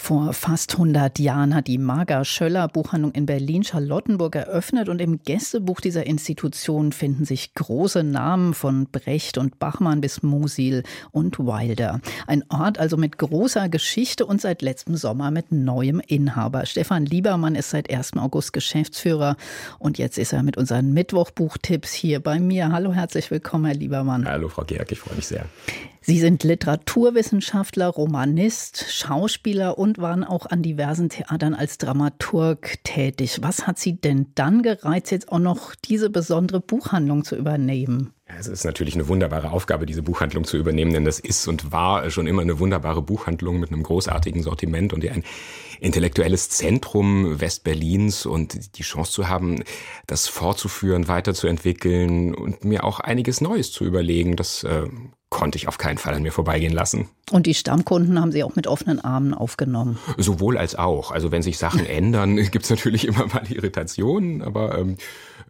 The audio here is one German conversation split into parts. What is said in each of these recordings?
vor fast 100 Jahren hat die Marga Schöller Buchhandlung in Berlin-Charlottenburg eröffnet und im Gästebuch dieser Institution finden sich große Namen von Brecht und Bachmann bis Musil und Wilder. Ein Ort also mit großer Geschichte und seit letztem Sommer mit neuem Inhaber. Stefan Liebermann ist seit 1. August Geschäftsführer und jetzt ist er mit unseren Mittwochbuchtipps hier bei mir. Hallo, herzlich willkommen, Herr Liebermann. Hallo, Frau Georg, ich freue mich sehr. Sie sind Literaturwissenschaftler, Romanist, Schauspieler und waren auch an diversen Theatern als Dramaturg tätig. Was hat Sie denn dann gereizt, jetzt auch noch diese besondere Buchhandlung zu übernehmen? Es ist natürlich eine wunderbare Aufgabe, diese Buchhandlung zu übernehmen, denn das ist und war schon immer eine wunderbare Buchhandlung mit einem großartigen Sortiment und ein intellektuelles Zentrum Westberlins und die Chance zu haben, das fortzuführen, weiterzuentwickeln und mir auch einiges Neues zu überlegen. Das äh, konnte ich auf keinen Fall an mir vorbeigehen lassen. Und die Stammkunden haben Sie auch mit offenen Armen aufgenommen? Sowohl als auch. Also wenn sich Sachen ändern, gibt es natürlich immer mal Irritationen, aber ähm, äh,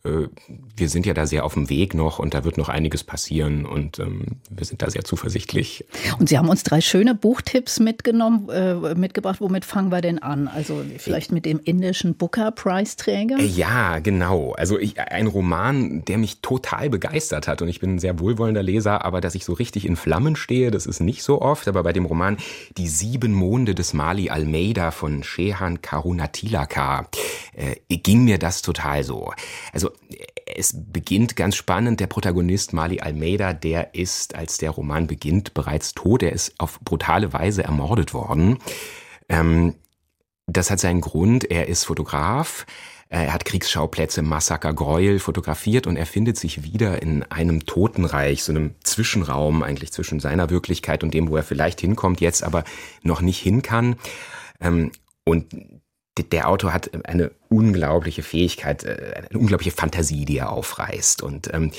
wir sind ja da sehr auf dem Weg noch und da wird noch einiges passieren und ähm, wir sind da sehr zuversichtlich. Und Sie haben uns drei schöne Buchtipps mitgenommen, äh, mitgebracht. Womit fangen wir denn an? Also vielleicht mit dem indischen Booker Prize Träger? Äh, ja, genau. Also ich, ein Roman, der mich total begeistert hat und ich bin ein sehr wohlwollender Leser, aber dass ich so richtig in Flammen stehe, das ist nicht so oft. Aber bei dem Roman Die sieben Monde des Mali Almeida von Shehan Karunatilaka äh, ging mir das total so. Also es beginnt ganz spannend. Der Protagonist Mali Almeida, der ist, als der Roman beginnt, bereits tot. Er ist auf brutale Weise ermordet worden. Ähm, das hat seinen Grund. Er ist Fotograf. Er hat Kriegsschauplätze, Massaker, Gräuel fotografiert und er findet sich wieder in einem Totenreich, so einem Zwischenraum eigentlich zwischen seiner Wirklichkeit und dem, wo er vielleicht hinkommt, jetzt aber noch nicht hin kann. Ähm, und der Autor hat eine unglaubliche Fähigkeit, äh, eine unglaubliche Fantasie, die er aufreißt. Und ähm,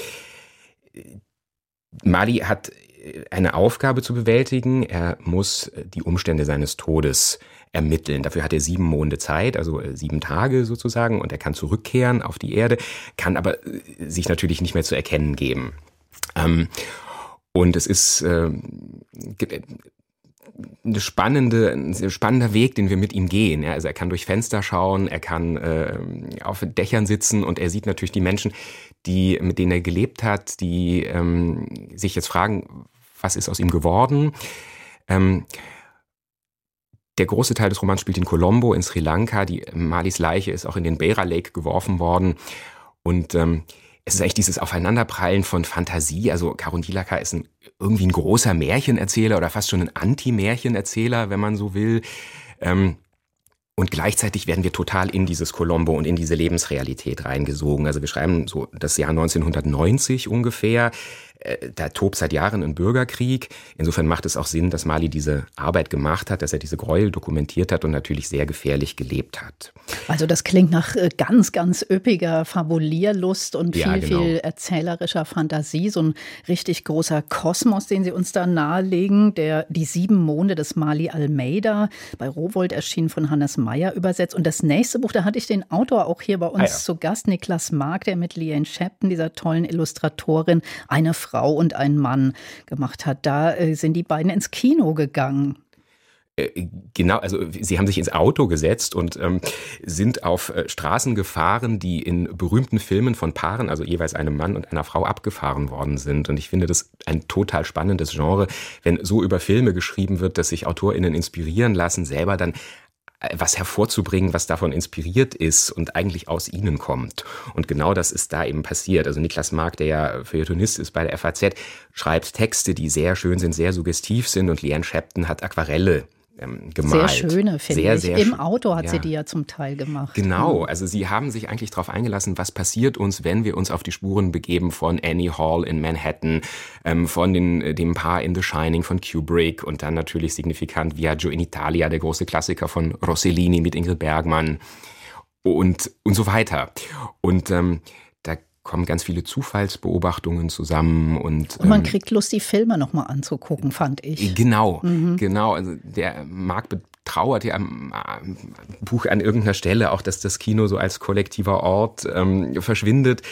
Mali hat äh, eine Aufgabe zu bewältigen. Er muss äh, die Umstände seines Todes ermitteln. Dafür hat er sieben Monde Zeit, also sieben Tage sozusagen, und er kann zurückkehren auf die Erde, kann aber sich natürlich nicht mehr zu erkennen geben. Ähm, und es ist äh, eine spannende, ein spannender Weg, den wir mit ihm gehen. Also er kann durch Fenster schauen, er kann äh, auf Dächern sitzen und er sieht natürlich die Menschen, die, mit denen er gelebt hat, die ähm, sich jetzt fragen, was ist aus ihm geworden? Ähm, der große Teil des Romans spielt in Colombo, in Sri Lanka. Die Malis Leiche ist auch in den Beira Lake geworfen worden. Und ähm, es ist eigentlich dieses Aufeinanderprallen von Fantasie. Also Karun Dilaka ist ein, irgendwie ein großer Märchenerzähler oder fast schon ein Anti-Märchenerzähler, wenn man so will. Ähm, und gleichzeitig werden wir total in dieses Colombo und in diese Lebensrealität reingesogen. Also wir schreiben so das Jahr 1990 ungefähr. Äh, da tobt seit Jahren ein Bürgerkrieg. Insofern macht es auch Sinn, dass Mali diese Arbeit gemacht hat, dass er diese Gräuel dokumentiert hat und natürlich sehr gefährlich gelebt hat. Also das klingt nach äh, ganz, ganz üppiger Fabulierlust und viel, ja, genau. viel erzählerischer Fantasie. So ein richtig großer Kosmos, den Sie uns da nahelegen, der die sieben Monde des Mali Almeida bei Rowold erschienen von Hannes Meyer übersetzt. Und das nächste Buch, da hatte ich den Autor auch hier bei uns ah, ja. zu Gast, Niklas Mark, der mit Liane Shepton, dieser tollen Illustratorin, eine Frau Frau und ein Mann gemacht hat. Da äh, sind die beiden ins Kino gegangen. Äh, genau, also sie haben sich ins Auto gesetzt und ähm, sind auf äh, Straßen gefahren, die in berühmten Filmen von Paaren, also jeweils einem Mann und einer Frau, abgefahren worden sind. Und ich finde das ein total spannendes Genre, wenn so über Filme geschrieben wird, dass sich AutorInnen inspirieren lassen, selber dann was hervorzubringen, was davon inspiriert ist und eigentlich aus ihnen kommt. Und genau das ist da eben passiert. Also Niklas Mark, der ja Feuilletonist ist bei der FAZ, schreibt Texte, die sehr schön sind, sehr suggestiv sind und Leanne Shepton hat Aquarelle ähm, gemalt. Sehr schöne, finde ich. Sehr Im Auto hat ja. sie die ja zum Teil gemacht. Genau, also sie haben sich eigentlich darauf eingelassen, was passiert uns, wenn wir uns auf die Spuren begeben von Annie Hall in Manhattan, ähm, von den, äh, dem Paar in The Shining von Kubrick und dann natürlich signifikant Viaggio in Italia, der große Klassiker von Rossellini mit Ingrid Bergmann und, und so weiter. Und ähm, kommen ganz viele Zufallsbeobachtungen zusammen und, und man ähm, kriegt Lust, die Filme nochmal anzugucken, fand ich. Genau, mhm. genau. Also der Marc betrauert ja am Buch an irgendeiner Stelle auch, dass das Kino so als kollektiver Ort ähm, verschwindet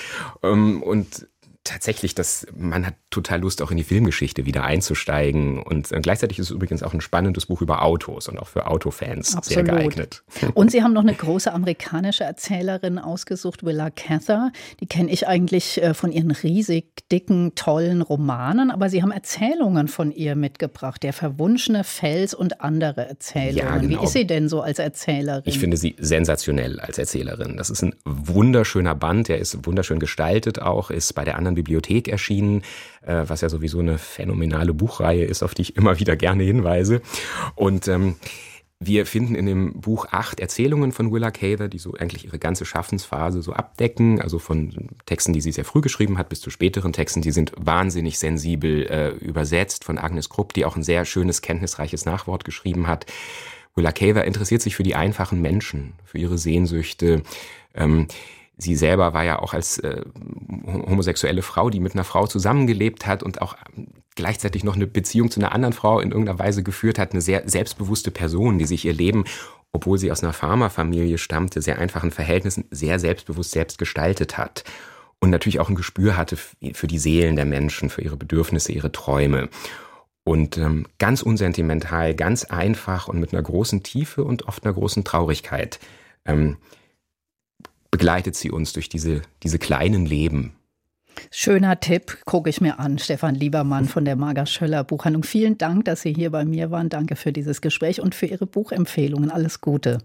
ähm, und tatsächlich, dass man hat total Lust, auch in die Filmgeschichte wieder einzusteigen. Und äh, gleichzeitig ist es übrigens auch ein spannendes Buch über Autos und auch für Autofans Absolut. sehr geeignet. Und Sie haben noch eine große amerikanische Erzählerin ausgesucht, Willa Cather. Die kenne ich eigentlich äh, von ihren riesig dicken, tollen Romanen, aber Sie haben Erzählungen von ihr mitgebracht. Der verwunschene Fels und andere Erzählungen. Ja, genau. Wie ist sie denn so als Erzählerin? Ich finde sie sensationell als Erzählerin. Das ist ein wunderschöner Band, der ist wunderschön gestaltet auch, ist bei der anderen Bibliothek erschienen, äh, was ja sowieso eine phänomenale Buchreihe ist, auf die ich immer wieder gerne hinweise. Und ähm, wir finden in dem Buch acht Erzählungen von Willa Cather, die so eigentlich ihre ganze Schaffensphase so abdecken, also von Texten, die sie sehr früh geschrieben hat, bis zu späteren Texten, die sind wahnsinnig sensibel äh, übersetzt von Agnes Krupp, die auch ein sehr schönes, kenntnisreiches Nachwort geschrieben hat. Willa Cather interessiert sich für die einfachen Menschen, für ihre Sehnsüchte. Ähm, sie selber war ja auch als äh, homosexuelle Frau, die mit einer Frau zusammengelebt hat und auch gleichzeitig noch eine Beziehung zu einer anderen Frau in irgendeiner Weise geführt hat, eine sehr selbstbewusste Person, die sich ihr Leben, obwohl sie aus einer Pharmafamilie stammte, sehr einfachen Verhältnissen, sehr selbstbewusst selbst gestaltet hat. Und natürlich auch ein Gespür hatte für die Seelen der Menschen, für ihre Bedürfnisse, ihre Träume. Und ähm, ganz unsentimental, ganz einfach und mit einer großen Tiefe und oft einer großen Traurigkeit ähm, begleitet sie uns durch diese, diese kleinen Leben. Schöner Tipp, gucke ich mir an. Stefan Liebermann von der Marga Schöller Buchhandlung. Vielen Dank, dass Sie hier bei mir waren. Danke für dieses Gespräch und für Ihre Buchempfehlungen. Alles Gute.